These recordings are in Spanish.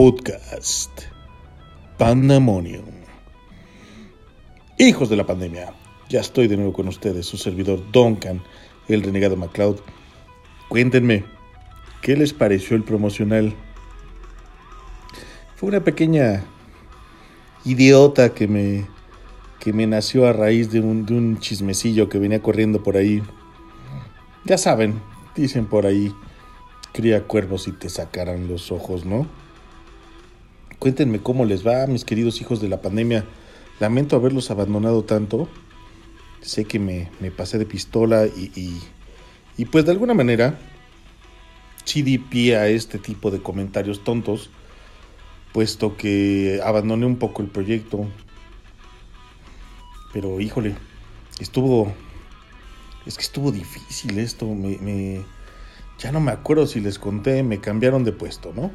Podcast Pandemonium. Hijos de la pandemia, ya estoy de nuevo con ustedes, su servidor Duncan, el renegado MacLeod. Cuéntenme, ¿qué les pareció el promocional? Fue una pequeña idiota que me, que me nació a raíz de un, de un chismecillo que venía corriendo por ahí. Ya saben, dicen por ahí, cría cuervos y te sacarán los ojos, ¿no? Cuéntenme cómo les va, mis queridos hijos de la pandemia. Lamento haberlos abandonado tanto. Sé que me, me pasé de pistola y, y, y, pues de alguna manera sí di pie a este tipo de comentarios tontos, puesto que abandoné un poco el proyecto. Pero híjole, estuvo... Es que estuvo difícil esto. Me, me, ya no me acuerdo si les conté, me cambiaron de puesto, ¿no?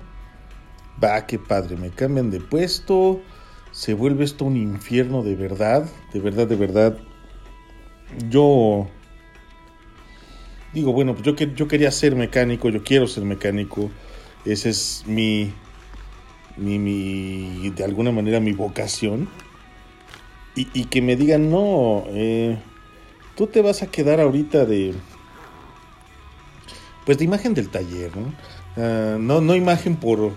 Va, qué padre, me cambian de puesto, se vuelve esto un infierno de verdad, de verdad, de verdad. Yo digo, bueno, pues yo, yo quería ser mecánico, yo quiero ser mecánico, ese es mi, mi, mi de alguna manera mi vocación. Y, que me digan, no, eh, tú te vas a quedar ahorita de, pues de imagen del taller, ¿no? Uh, no, no imagen por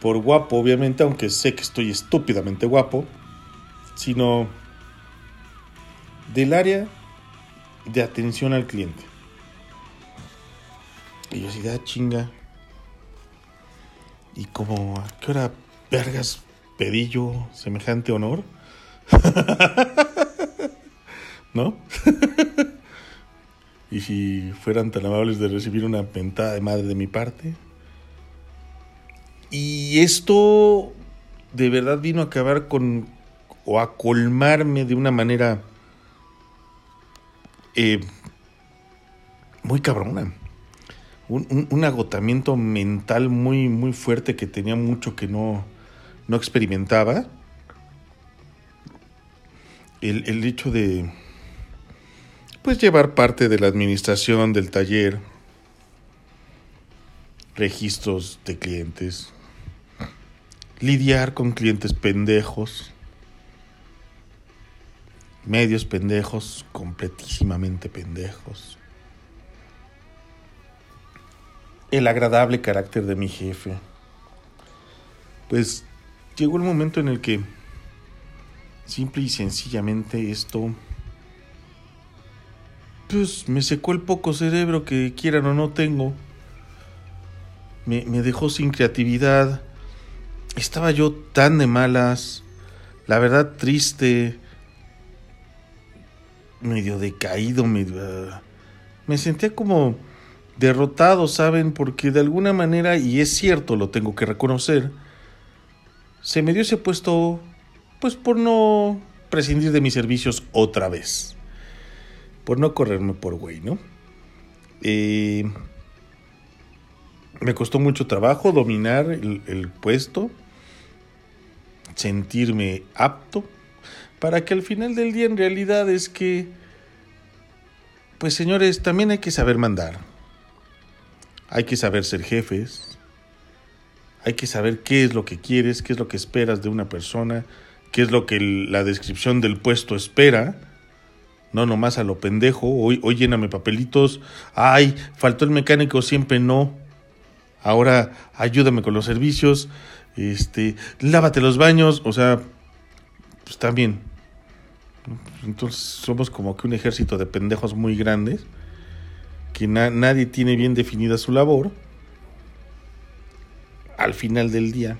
por guapo, obviamente, aunque sé que estoy estúpidamente guapo, sino del área de atención al cliente. Y yo así, da chinga. Y como, ¿a qué hora vergas pedí yo semejante honor? ¿No? y si fueran tan amables de recibir una pentada de madre de mi parte. Y esto de verdad vino a acabar con o a colmarme de una manera eh, muy cabrona. Un, un, agotamiento mental muy, muy fuerte que tenía mucho que no, no experimentaba. El, el hecho de pues llevar parte de la administración del taller, registros de clientes, lidiar con clientes pendejos, medios pendejos, completísimamente pendejos, el agradable carácter de mi jefe. Pues llegó el momento en el que simple y sencillamente esto pues me secó el poco cerebro que quieran o no tengo. Me, me dejó sin creatividad estaba yo tan de malas, la verdad triste, medio decaído, medio... Me sentía como derrotado, ¿saben? Porque de alguna manera, y es cierto, lo tengo que reconocer, se me dio ese puesto, pues por no prescindir de mis servicios otra vez. Por no correrme por güey, ¿no? Eh, me costó mucho trabajo dominar el puesto sentirme apto para que al final del día en realidad es que, pues señores, también hay que saber mandar, hay que saber ser jefes, hay que saber qué es lo que quieres, qué es lo que esperas de una persona, qué es lo que la descripción del puesto espera. No nomás a lo pendejo, hoy, hoy lléname papelitos, ay, faltó el mecánico, siempre no, ahora ayúdame con los servicios, este, lávate los baños, o sea, pues también. Entonces somos como que un ejército de pendejos muy grandes, que na nadie tiene bien definida su labor. Al final del día,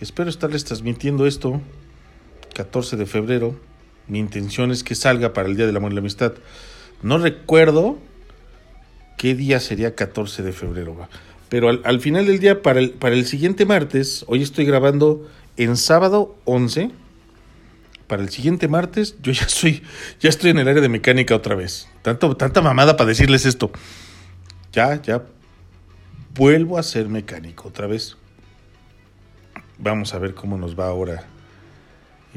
espero estarles transmitiendo esto, 14 de febrero. Mi intención es que salga para el Día del Amor y la Amistad. No recuerdo qué día sería 14 de febrero. Pero al, al, final del día, para el, para el siguiente martes, hoy estoy grabando en sábado 11. Para el siguiente martes, yo ya soy, ya estoy en el área de mecánica otra vez. Tanto, tanta mamada para decirles esto. Ya, ya vuelvo a ser mecánico otra vez. Vamos a ver cómo nos va ahora.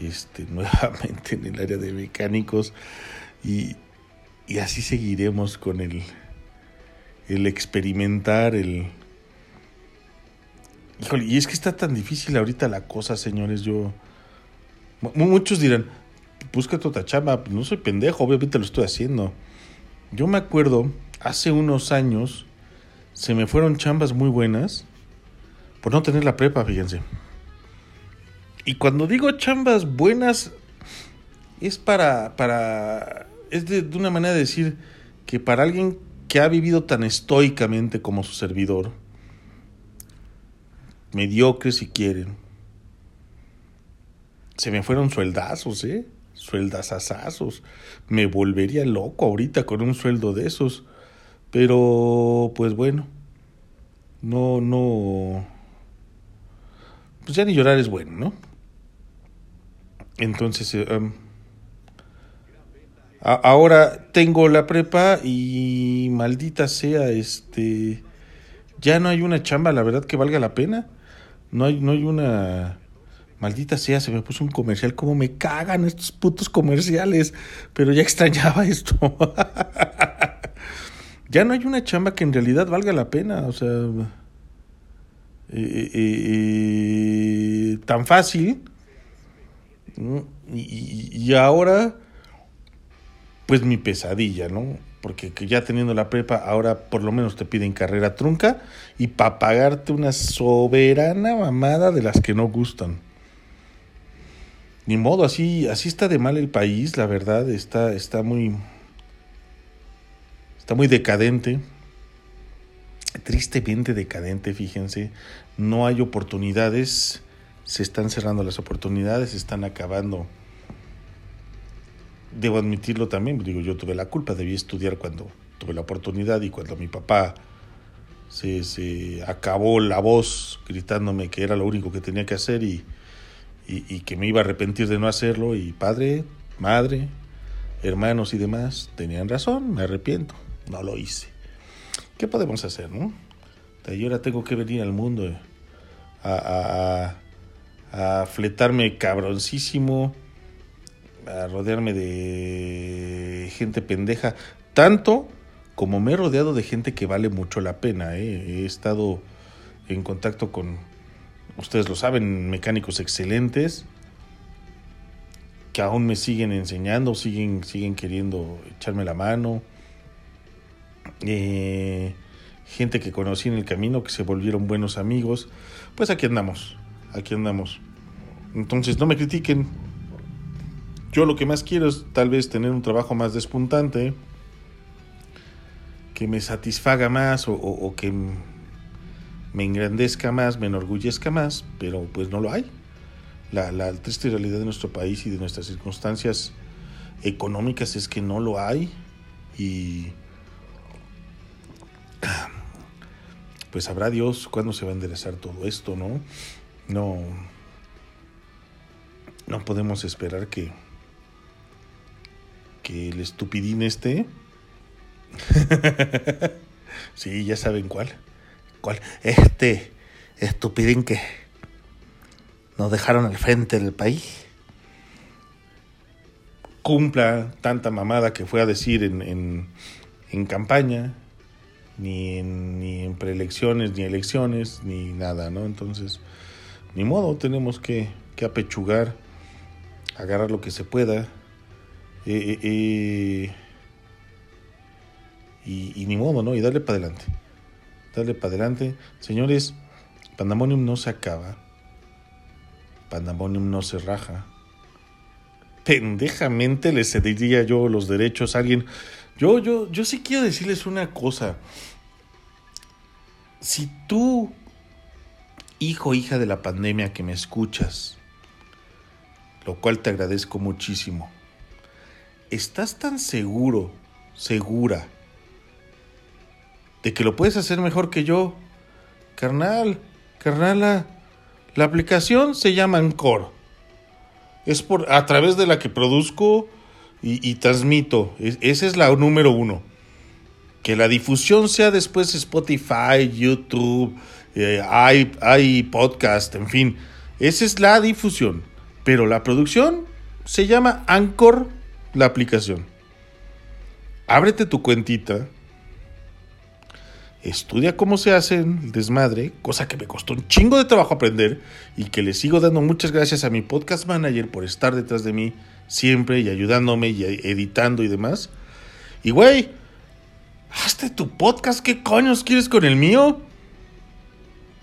Este, nuevamente en el área de mecánicos. Y, y así seguiremos con el, el experimentar, el, Híjole, y es que está tan difícil ahorita la cosa, señores. Yo. Muchos dirán, busca otra chamba. No soy pendejo, obviamente lo estoy haciendo. Yo me acuerdo, hace unos años, se me fueron chambas muy buenas por no tener la prepa, fíjense. Y cuando digo chambas buenas, es para, para, es de, de una manera de decir que para alguien que ha vivido tan estoicamente como su servidor, mediocre si quieren, se me fueron sueldazos, ¿eh? Sueldazazazos. Me volvería loco ahorita con un sueldo de esos. Pero, pues bueno, no, no. Pues ya ni llorar es bueno, ¿no? Entonces, um, ahora tengo la prepa y maldita sea, este. Ya no hay una chamba, la verdad, que valga la pena. No hay, no hay una Maldita sea, se me puso un comercial. Como me cagan estos putos comerciales. Pero ya extrañaba esto. ya no hay una chamba que en realidad valga la pena. O sea. Eh, eh, eh, tan fácil. Y, y, ahora. Pues mi pesadilla, ¿no? Porque ya teniendo la prepa, ahora por lo menos te piden carrera trunca y para pagarte una soberana mamada de las que no gustan ni modo, así, así está de mal el país, la verdad, está, está muy. Está muy decadente. Tristemente decadente, fíjense. No hay oportunidades. Se están cerrando las oportunidades, se están acabando. Debo admitirlo también, digo, yo tuve la culpa, debí estudiar cuando tuve la oportunidad y cuando mi papá se, se acabó la voz gritándome que era lo único que tenía que hacer y, y, que me iba a arrepentir de no hacerlo y padre, madre, hermanos y demás tenían razón, me arrepiento, no lo hice. ¿Qué podemos hacer, no? Y ahora tengo que venir al mundo a, a, a fletarme cabroncísimo, a rodearme de gente pendeja, tanto como me he rodeado de gente que vale mucho la pena. ¿eh? He estado en contacto con ustedes lo saben, mecánicos excelentes que aún me siguen enseñando, siguen, siguen queriendo echarme la mano. Eh, gente que conocí en el camino, que se volvieron buenos amigos. Pues aquí andamos, aquí andamos. Entonces no me critiquen. Yo lo que más quiero es tal vez tener un trabajo más despuntante, que me satisfaga más o, que me engrandezca más, me enorgullezca más, pero pues no lo hay. La, la triste realidad de nuestro país y de nuestras circunstancias económicas es que no lo hay y pues sabrá Dios cuándo se va a enderezar todo esto, ¿no? No no podemos esperar que que el estupidín este. Sí, ya saben cuál. Este estupidín que nos dejaron al frente del país. Cumpla tanta mamada que fue a decir en, en, campaña, ni en, ni en preelecciones, ni elecciones, ni nada, ¿no? Entonces, ni modo, tenemos que, que apechugar, agarrar lo que se pueda, eh, eh, eh, y, ni modo, ¿no? Y darle para adelante dale para adelante. Señores, Pandemonium no se acaba. Pandemonium no se raja. Pendejamente le cedería yo los derechos a alguien. Yo, yo, yo sí quiero decirles una cosa. Si tú, hijo, hija de la pandemia que me escuchas, lo cual te agradezco muchísimo, estás tan seguro, segura, de que lo puedes hacer mejor que yo. Carnal, carnala, la aplicación se llama Anchor. Es por, a través de la que produzco y, transmito. esa es la número uno. Que la difusión sea después Spotify, YouTube, eh, hay, hay podcast, en fin. Esa es la difusión. Pero la producción se llama Anchor, la aplicación. Ábrete tu cuentita estudia cómo se hace el desmadre, cosa que me costó un chingo de trabajo aprender y que le sigo dando muchas gracias a mi podcast manager por estar detrás de mí siempre y ayudándome y editando y demás. Y güey, hazte tu podcast, ¿qué coños quieres con el mío?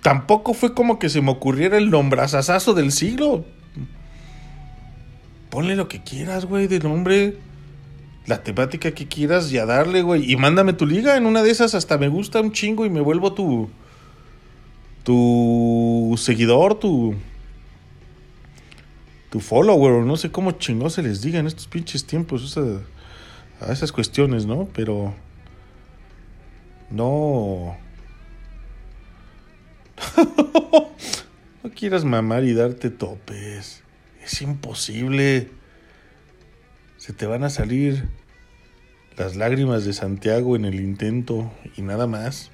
Tampoco fue como que se me ocurriera el nombrazazazo del siglo. Ponle lo que quieras, güey, de nombre la temática que quieras y a darle, güey. Y mándame tu liga. En una de esas hasta me gusta un chingo y me vuelvo tu. Tu seguidor, tu. Tu follower, no sé cómo chingón se les diga en estos pinches tiempos. a esas cuestiones, ¿no? Pero. No. no quieras mamar y darte topes. Es imposible. Se te van a salir las lágrimas de Santiago en el intento y nada más.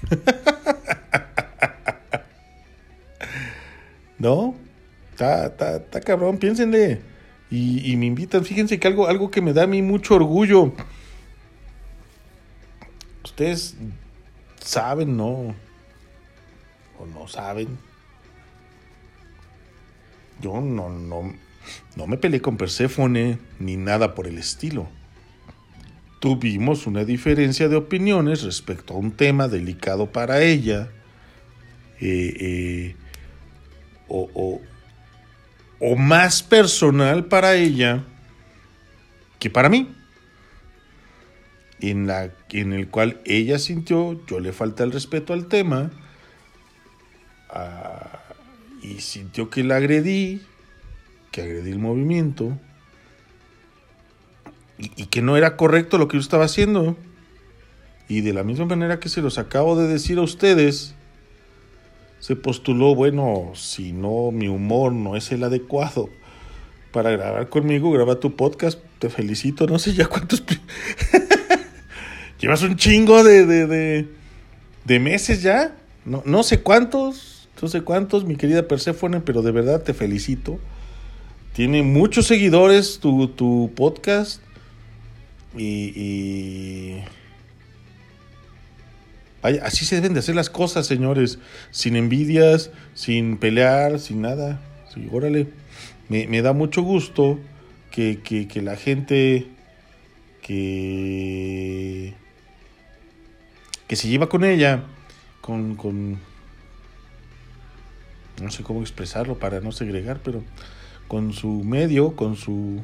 ¿No? Está, está, está cabrón, piénsenle. Y, y, me invitan, fíjense que algo, algo que me da a mí mucho orgullo. Ustedes saben, ¿no? O no saben. Yo no, no, no me peleé con Perséfone ni nada por el estilo. Tuvimos una diferencia de opiniones respecto a un tema delicado para ella eh, eh, o, o, más personal para ella que para mí, en, la, en el cual ella sintió, yo le falta el respeto al tema, y sintió que la agredí, que agredí el movimiento, y, que no era correcto lo que yo estaba haciendo. Y de la misma manera que se los acabo de decir a ustedes, se postuló, bueno, si no, mi humor no es el adecuado para grabar conmigo, graba tu podcast, te felicito, no sé ya cuántos... Llevas un chingo de, de, de, meses ya, no, no sé cuántos, no sé cuántos, mi querida Persephone, pero de verdad te felicito. Tiene muchos seguidores tu, tu podcast. Y, así se deben de hacer las cosas, señores. Sin envidias, sin pelear, sin nada. Sí, órale. Me, da mucho gusto que, que, la gente que, que se lleva con ella, con... No sé cómo expresarlo para no segregar, pero con su medio, con su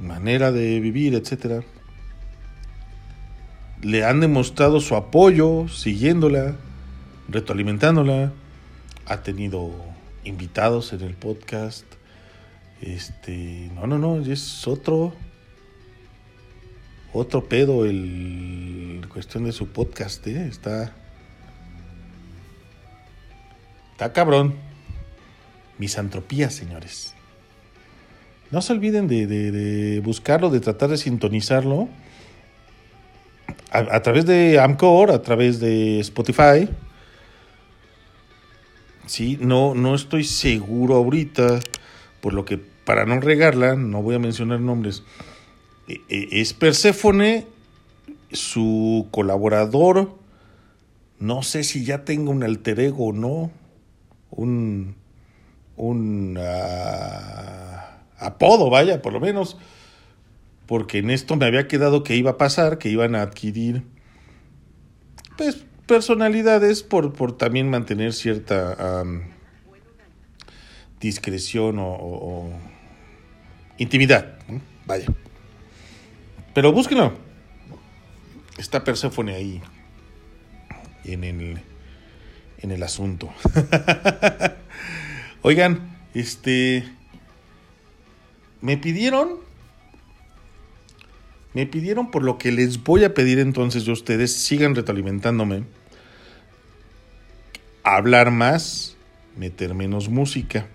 manera de vivir, etcétera, le han demostrado su apoyo, siguiéndola, retroalimentándola. Ha tenido invitados en el podcast. Este, no, no, no, es otro otro pedo el cuestión de su podcast, ¿eh? está está cabrón. Misantropía, señores. No se olviden de, buscarlo, de tratar de sintonizarlo a, través de Amcor, a través de Spotify. Sí, no, no estoy seguro ahorita, por lo que para no regarla, no voy a mencionar nombres. E, e, es Perséfone, su colaborador. No sé si ya tengo un alter ego o no. Un. Un. Ah, apodo, vaya, por lo menos, porque en esto me había quedado que iba a pasar, que iban a adquirir, pues, personalidades por, por también mantener cierta discreción o, intimidad, vaya. Pero búsquenlo. Está Perséfone ahí, en el, en el asunto. Oigan, este... Me pidieron, me pidieron por lo que les voy a pedir entonces de ustedes, sigan retroalimentándome, hablar más, meter menos música.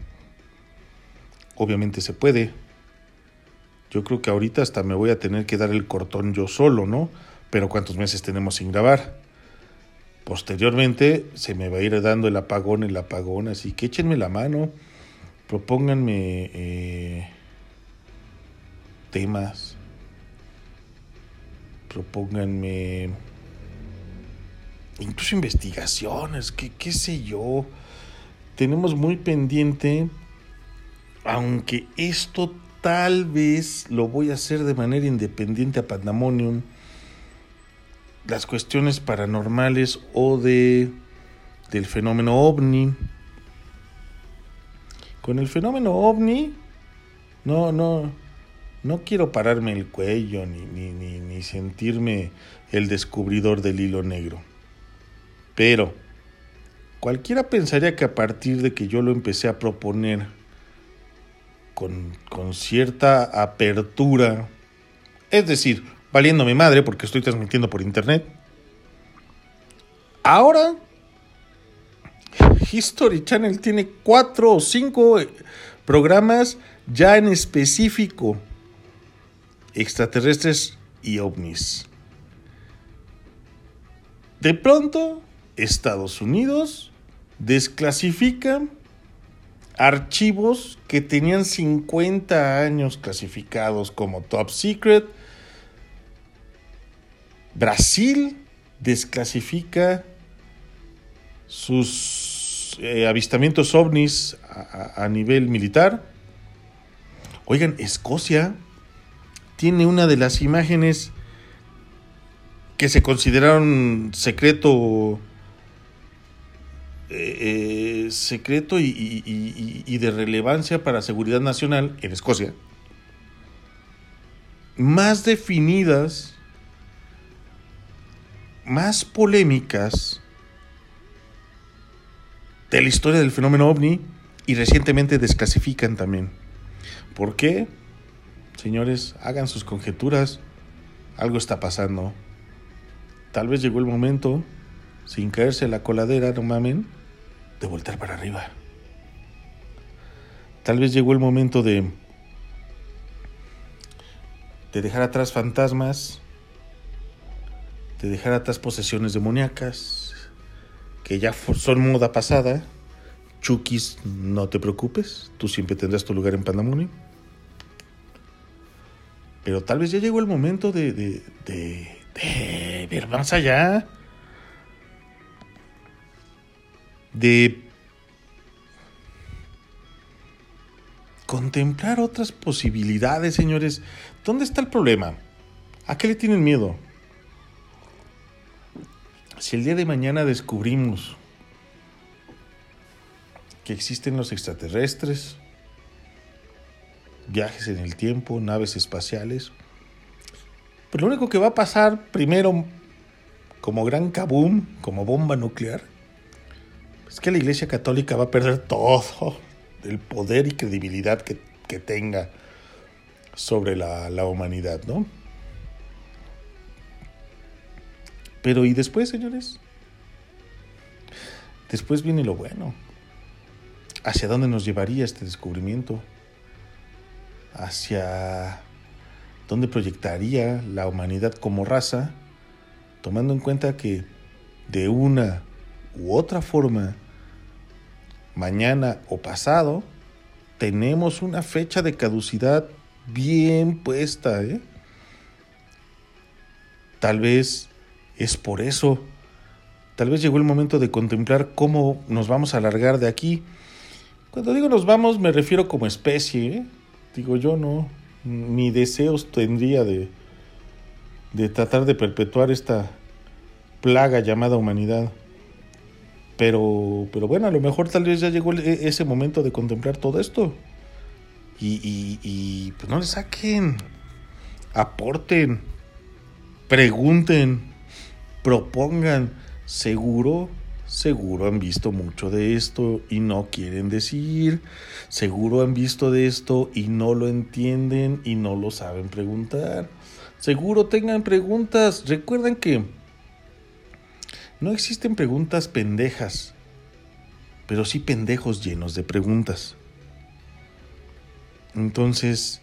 Obviamente se puede. Yo creo que ahorita hasta me voy a tener que dar el cortón yo solo, ¿no? Pero ¿cuántos meses tenemos sin grabar? Posteriormente se me va a ir dando el apagón, el apagón, así que échenme la mano, propónganme eh, temas. propónganme incluso investigaciones, que qué sé yo. Tenemos muy pendiente, aunque esto tal vez lo voy a hacer de manera independiente a Pandemonium, las cuestiones paranormales o de del fenómeno ovni. Con el fenómeno ovni, no, no, no quiero pararme el cuello ni, ni, ni, sentirme el descubridor del hilo negro. Pero cualquiera pensaría que a partir de que yo lo empecé a proponer con, con cierta apertura, es decir, valiendo mi madre porque estoy transmitiendo por internet, ahora History Channel tiene cuatro o cinco programas ya en específico extraterrestres y ovnis. De pronto, Estados Unidos desclasifica archivos que tenían 50 años clasificados como top secret. Brasil desclasifica sus eh, avistamientos ovnis a, nivel militar. Oigan, Escocia tiene una de las imágenes que se consideraron secreto eh, eh, secreto y de relevancia para seguridad nacional en Escocia más definidas más polémicas de la historia del fenómeno ovni y recientemente desclasifican también ¿por qué? Señores, hagan sus conjeturas. Algo está pasando. Tal vez llegó el momento, sin caerse la coladera, no mamen, de voltar para arriba. Tal vez llegó el momento de de dejar atrás fantasmas, de dejar atrás posesiones demoníacas, que ya son moda pasada. Chukis, no te preocupes, tú siempre tendrás tu lugar en Pandamonio. Pero tal vez ya llegó el momento de, de, de, de ver más allá. De contemplar otras posibilidades, señores. ¿Dónde está el problema? ¿A qué le tienen miedo? Si el día de mañana descubrimos que existen los extraterrestres, viajes en el tiempo, naves espaciales. Pero lo único que va a pasar primero, como gran kaboom, como bomba nuclear, es que la Iglesia Católica va a perder todo el poder y credibilidad que, que tenga sobre la, la humanidad, ¿no? Pero ¿y después, señores? Después viene lo bueno. ¿Hacia dónde nos llevaría este descubrimiento? hacia dónde proyectaría la humanidad como raza, tomando en cuenta que de una u otra forma, mañana o pasado, tenemos una fecha de caducidad bien puesta, ¿eh? Tal vez es por eso, tal vez llegó el momento de contemplar cómo nos vamos a alargar de aquí. Cuando digo nos vamos me refiero como especie, ¿eh? Digo yo no, ni deseos tendría de, de tratar de perpetuar esta plaga llamada humanidad. Pero, pero bueno, a lo mejor tal vez ya llegó e- ese momento de contemplar todo esto. Y, y, y pues no le saquen, aporten, pregunten, propongan. Seguro, seguro han visto mucho de esto y no quieren decir. Seguro han visto de esto y no lo entienden y no lo saben preguntar. Seguro tengan preguntas. Recuerden que no existen preguntas pendejas, pero sí pendejos llenos de preguntas. Entonces,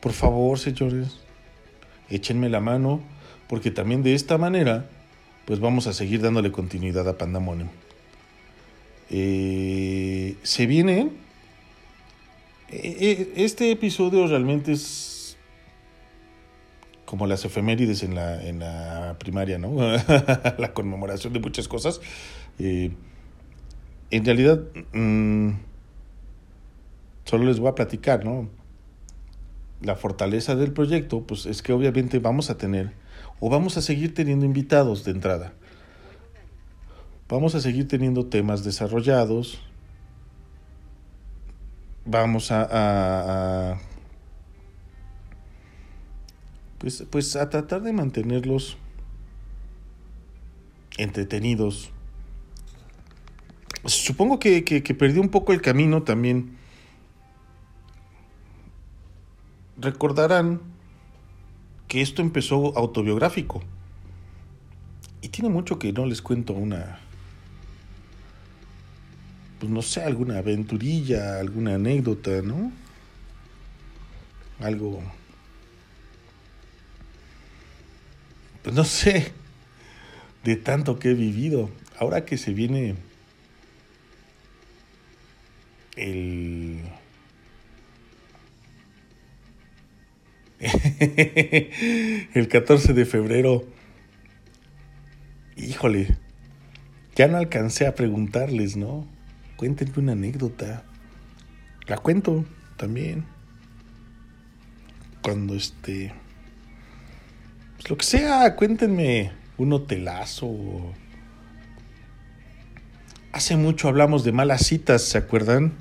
por favor, señores, échenme la mano, porque también de esta manera, pues vamos a seguir dándole continuidad a Pandemonium. Eh, se viene. eh, eh, Este episodio realmente es como las efemérides en la, en la primaria, ¿no? la conmemoración de muchas cosas. Eh, en realidad, mm, solo les voy a platicar, ¿no? La fortaleza del proyecto, pues es que obviamente vamos a tener, o vamos a seguir teniendo invitados de entrada. Vamos a seguir teniendo temas desarrollados. Vamos a, pues, pues a tratar de mantenerlos entretenidos. Supongo que, que, que perdió un poco el camino también. Recordarán que esto empezó autobiográfico. Y tiene mucho que no les cuento una, pues no sé, alguna aventurilla, alguna anécdota, ¿no? Algo pues no sé, de tanto que he vivido. Ahora que se viene el... el 14 de febrero, híjole, ya no alcancé a preguntarles, ¿no? Cuéntenme una anécdota. La cuento también. Cuando este lo que sea, cuéntenme un hotelazo. Hace mucho hablamos de malas citas, ¿se acuerdan?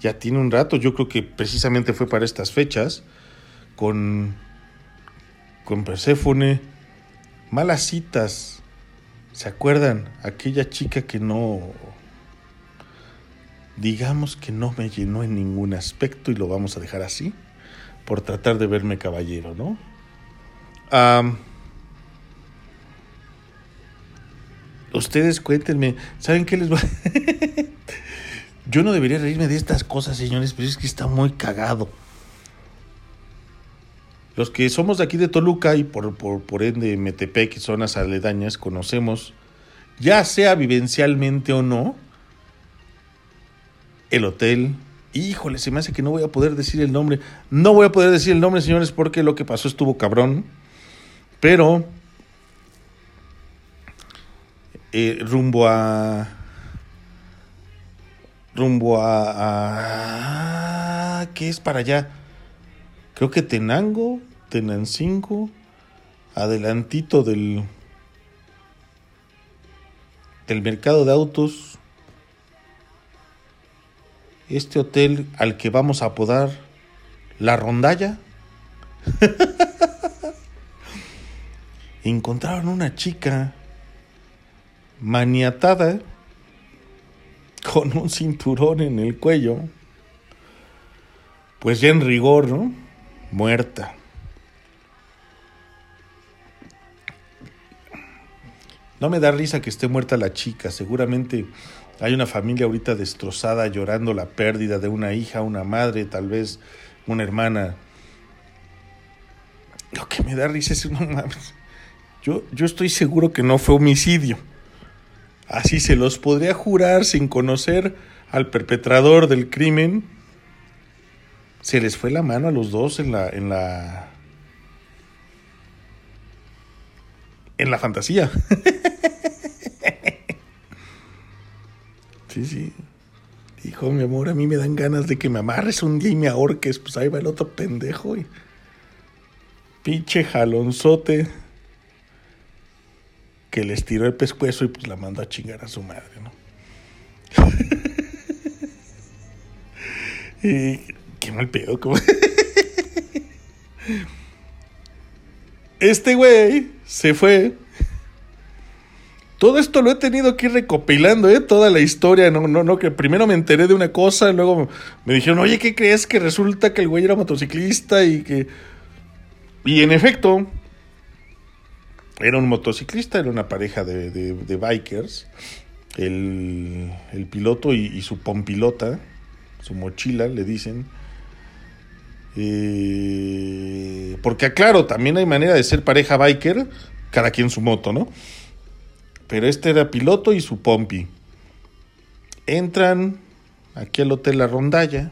Ya tiene un rato, yo creo que precisamente fue para estas fechas, con, con Perséfone. Malas citas, ¿se acuerdan? Aquella chica que no, digamos que no me llenó en ningún aspecto y lo vamos a dejar así, por tratar de verme caballero, ¿no? ustedes cuéntenme, ¿saben qué les va? Yo no debería reírme de estas cosas, señores, pero es que está muy cagado. Los que somos de aquí de Toluca y por, por, por ende Metepec y zonas aledañas conocemos, ya sea vivencialmente o no, el hotel. Híjole, se me hace que no voy a poder decir el nombre. No voy a poder decir el nombre, señores, porque lo que pasó estuvo cabrón. Pero eh, rumbo a rumbo a, a, ¿qué es para allá? Creo que Tenango, Tenancingo, adelantito del del mercado de autos. Este hotel al que vamos a apodar La Rondalla. encontraron una chica maniatada con un cinturón en el cuello, pues ya en rigor, ¿no? Muerta. No me da risa que esté muerta la chica, seguramente hay una familia ahorita destrozada llorando la pérdida de una hija, una madre, tal vez una hermana. Lo que me da risa es no mames. Yo, estoy seguro que no fue homicidio. Así se los podría jurar sin conocer al perpetrador del crimen. Se les fue la mano a los dos en la en la en la fantasía. sí, sí. Dijo, mi amor, a mí me dan ganas de que me amarres un día y me ahorques. Pues ahí va el otro pendejo. Y... Pinche jalonzote que les tiró el pescuezo y pues la mandó a chingar a su madre, ¿no? y mal pedo, como... este güey se fue. Todo esto lo he tenido que ir recopilando, ¿eh? Toda la historia, no, no, no, que primero me enteré de una cosa, luego me dijeron, oye, ¿qué crees? Que resulta que el güey era motociclista y que... Y en efecto, era un motociclista, era una pareja de, bikers. El, piloto y, su pompilota, su mochila, le dicen. Eh, porque, claro, también hay manera de ser pareja biker, cada quien su moto, ¿no? Pero este era piloto y su pompi. Entran aquí al Hotel La Rondalla.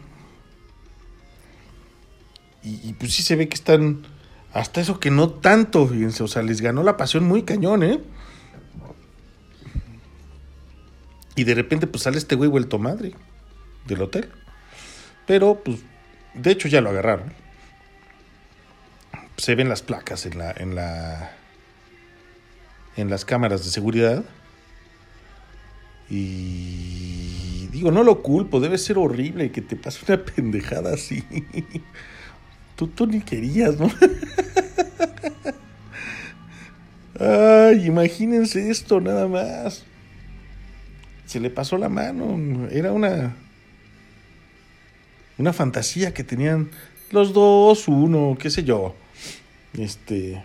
Y, y pues sí se ve que están Hasta eso que no tanto, fíjense, o sea, les ganó la pasión muy cañón, ¿eh? Y de repente, pues sale este güey vuelto madre del hotel. Pero, pues, de hecho ya lo agarraron. Se ven las placas en la, en la, en las cámaras de seguridad. Y digo, no lo culpo, debe ser horrible que te pase una pendejada así. Tú, tú ni querías, ¿no? Ay, imagínense esto nada más. Se le pasó la mano. Era una. Una fantasía que tenían los dos, uno, qué sé yo. Este.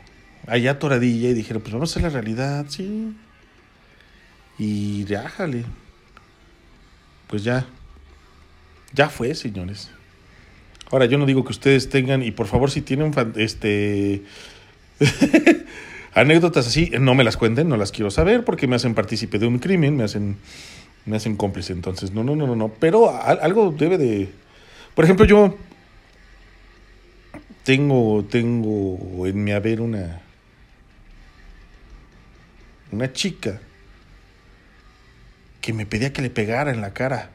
Allá toradilla y dijeron, pues vamos a hacer la realidad, sí. Y déjale. Pues ya. Ya fue, señores. Ahora, yo no digo que ustedes tengan, y por favor, si tienen este anécdotas así, no me las cuenten, no las quiero saber, porque me hacen partícipe de un crimen, me hacen, me hacen cómplice. Entonces, no, no, no, no, no. Pero algo debe de. Por ejemplo, yo tengo, tengo en mi haber una. Una chica que me pedía que le pegara en la cara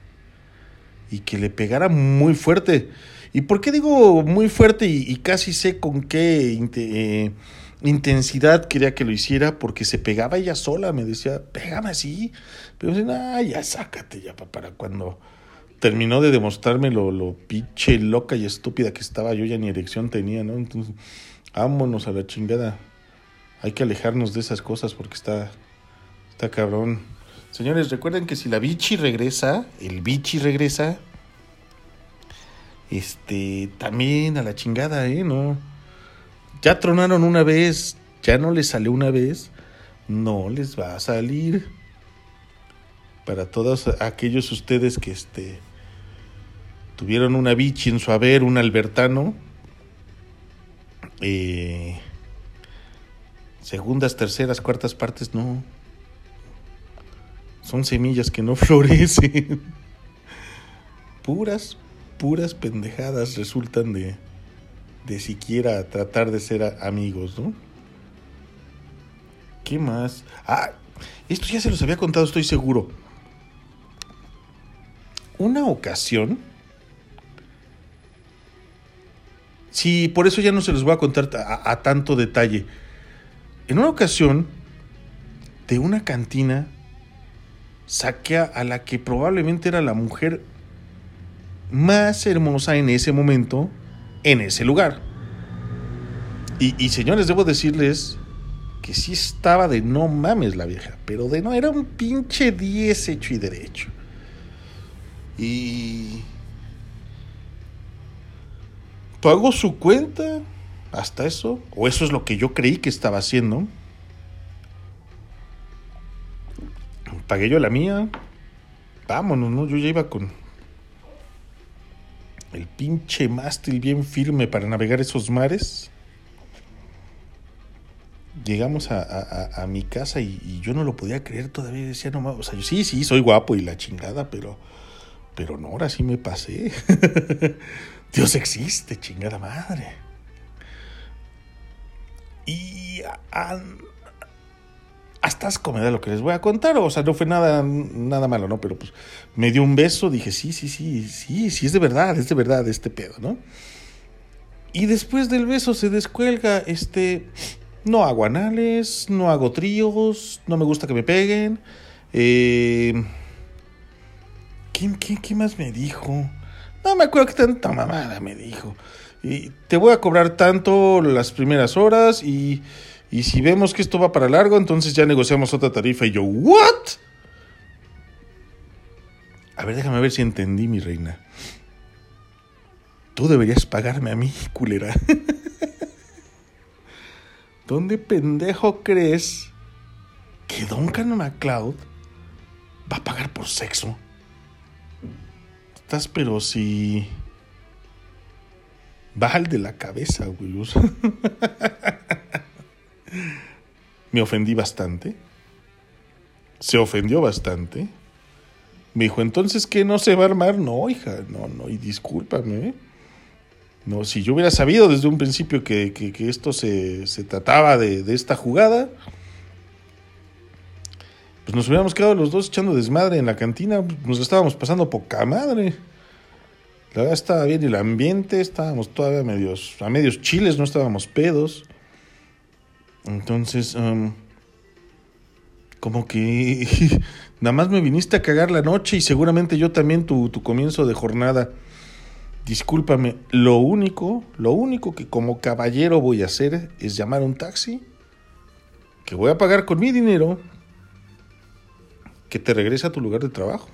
y que le pegara muy fuerte. ¿Y por qué digo muy fuerte y, casi sé con qué eh, intensidad quería que lo hiciera? Porque se pegaba ella sola, me decía, pégame así. Pero me decía, ah, ya sácate ya para cuando terminó de demostrarme lo, lo pinche loca y estúpida que estaba yo, ya ni erección tenía, ¿no? Entonces, vámonos a la chingada. Hay que alejarnos de esas cosas porque está, está cabrón. Señores, recuerden que si la bichi regresa, el bichi regresa, este, también a la chingada, ¿eh? No. Ya tronaron una vez, ya no les salió una vez, no les va a salir. Para todos aquellos ustedes que este tuvieron una bichi en su haber, un albertano, eh, segundas, terceras, cuartas partes, no. Son semillas que no florecen. Puras, puras pendejadas resultan de, de siquiera tratar de ser amigos, ¿no? ¿Qué más? Ah, esto ya se los había contado, estoy seguro. Una ocasión. Sí, por eso ya no se los voy a contar a, tanto detalle. En una ocasión, de una cantina saqué a la que probablemente era la mujer más hermosa en ese momento, en ese lugar. Y, señores, debo decirles que sí estaba de no mames la vieja, pero de no, era un pinche 10 hecho y derecho. Y pagó su cuenta, hasta eso, o eso es lo que yo creí que estaba haciendo. pagué yo la mía. Vámonos, ¿no? Yo ya iba con el pinche mástil bien firme para navegar esos mares. Llegamos a, mi casa y, yo no lo podía creer todavía. Decía, no, o sea, yo sí, sí, soy guapo y la chingada, pero, pero no, ahora sí me pasé. Dios existe, chingada madre. Y hasta asco me lo que les voy a contar. O sea, no fue nada, nada malo, ¿no? Pero pues me dio un beso, dije, sí, sí, sí, sí, sí, es de verdad, es de verdad este pedo, ¿no? Y después del beso se descuelga, este, no hago anales, no hago tríos, no me gusta que me peguen. Eh, ¿qué, qué, más me dijo? No me acuerdo que tanta mamada me dijo. Y te voy a cobrar tanto las primeras horas y y si vemos que esto va para largo, entonces ya negociamos otra tarifa. Y yo, ¿what? A ver, déjame ver si entendí, mi reina. Tú deberías pagarme a mí, culera. ¿Dónde pendejo crees que Duncan MacLeod va a pagar por sexo? Estás, pero si. Va al de la cabeza, güey. Me ofendí bastante. Se ofendió bastante. Me dijo, entonces, ¿qué no se va a armar? No, hija, no, no, y discúlpame. No, si yo hubiera sabido desde un principio que, esto se, trataba de, de, esta jugada, pues nos hubiéramos quedado los dos echando desmadre en la cantina, nos estábamos pasando poca madre. La verdad estaba bien el ambiente, estábamos todavía medios, a medios chiles, no estábamos pedos. Entonces, um, como que nada más me viniste a cagar la noche y seguramente yo también tu, tu comienzo de jornada. Discúlpame, lo único, lo único que como caballero voy a hacer es llamar a un taxi que voy a pagar con mi dinero que te regrese a tu lugar de trabajo.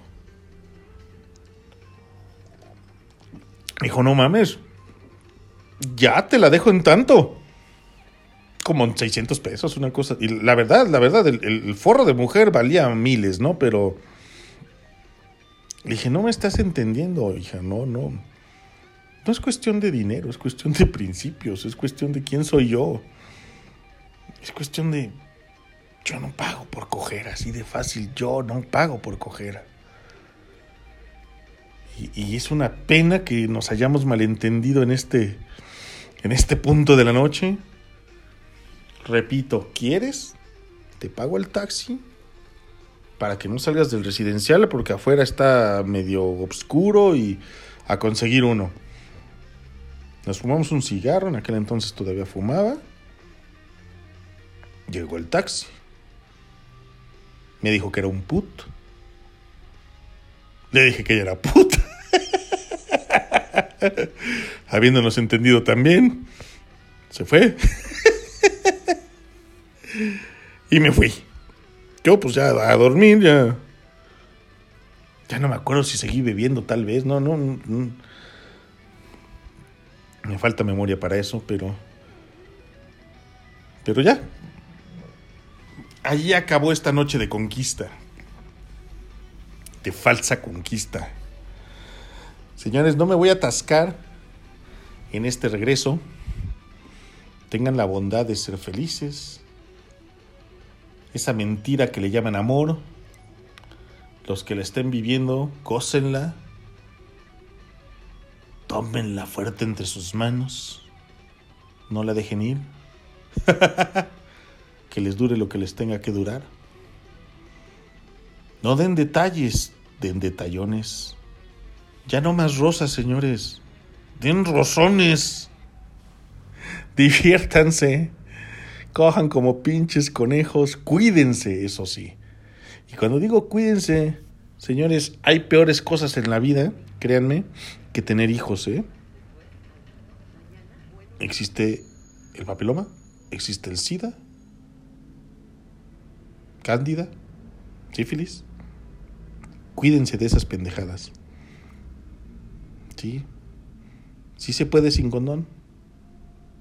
Dijo, no mames, ya te la dejo en tanto. Como en 600 pesos, una cosa. Y la verdad, la verdad, el, forro de mujer valía miles, ¿no? Pero le dije, no me estás entendiendo, hija, no, no. No es cuestión de dinero, es cuestión de principios, es cuestión de quién soy yo. Es cuestión de yo no pago por coger, así de fácil. Yo no pago por coger. Y, es una pena que nos hayamos malentendido en este, en este punto de la noche. Repito, ¿quieres? Te pago el taxi para que no salgas del residencial porque afuera está medio oscuro y a conseguir uno. Nos fumamos un cigarro, en aquel entonces todavía fumaba. Llegó el taxi. Me dijo que era un put. Le dije que ella era puta. Habiéndonos entendido también, se fue. y me fui. Yo pues ya a dormir, ya. Ya no me acuerdo si seguí bebiendo tal vez, no, no, no. Me falta memoria para eso, pero... Pero ya, Allí acabó esta noche de conquista. De falsa conquista. Señores, no me voy a atascar en este regreso. Tengan la bondad de ser felices. Esa mentira que le llaman amor. Los que la estén viviendo, gócenla. Tómenla fuerte entre sus manos. No la dejen ir. que les dure lo que les tenga que durar. No den detalles, den detallones. Ya no más rosas, señores. Den rosones. Diviértanse. Cojan como pinches conejos. Cuídense, eso sí. Y cuando digo cuídense, señores, hay peores cosas en la vida, créanme, que tener hijos, ¿eh? Existe el papiloma, existe el SIDA, cándida, sífilis. Cuídense de esas pendejadas. Sí. Sí se puede sin condón.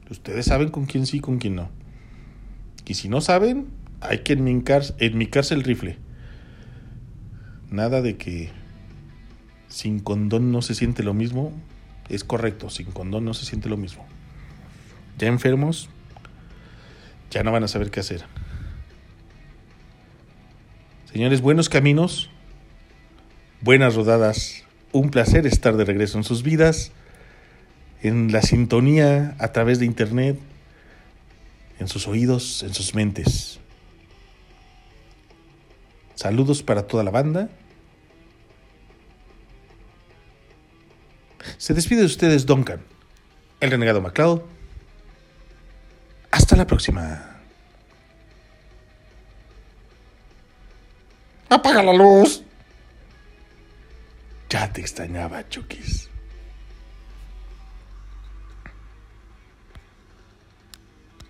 Ustedes saben con quién sí y con quién no. Y si no saben, hay que enmicarse el rifle. Nada de que sin condón no se siente lo mismo. Es correcto, sin condón no se siente lo mismo. Ya enfermos, ya no van a saber qué hacer. Señores, buenos caminos, buenas rodadas. Un placer estar de regreso en sus vidas, en la sintonía a través de internet, en sus oídos, en sus mentes. Saludos para toda la banda. Se despide de ustedes Duncan, el renegado MacLeod. Hasta la próxima. Apaga la luz. Ya te extrañaba, Chukis.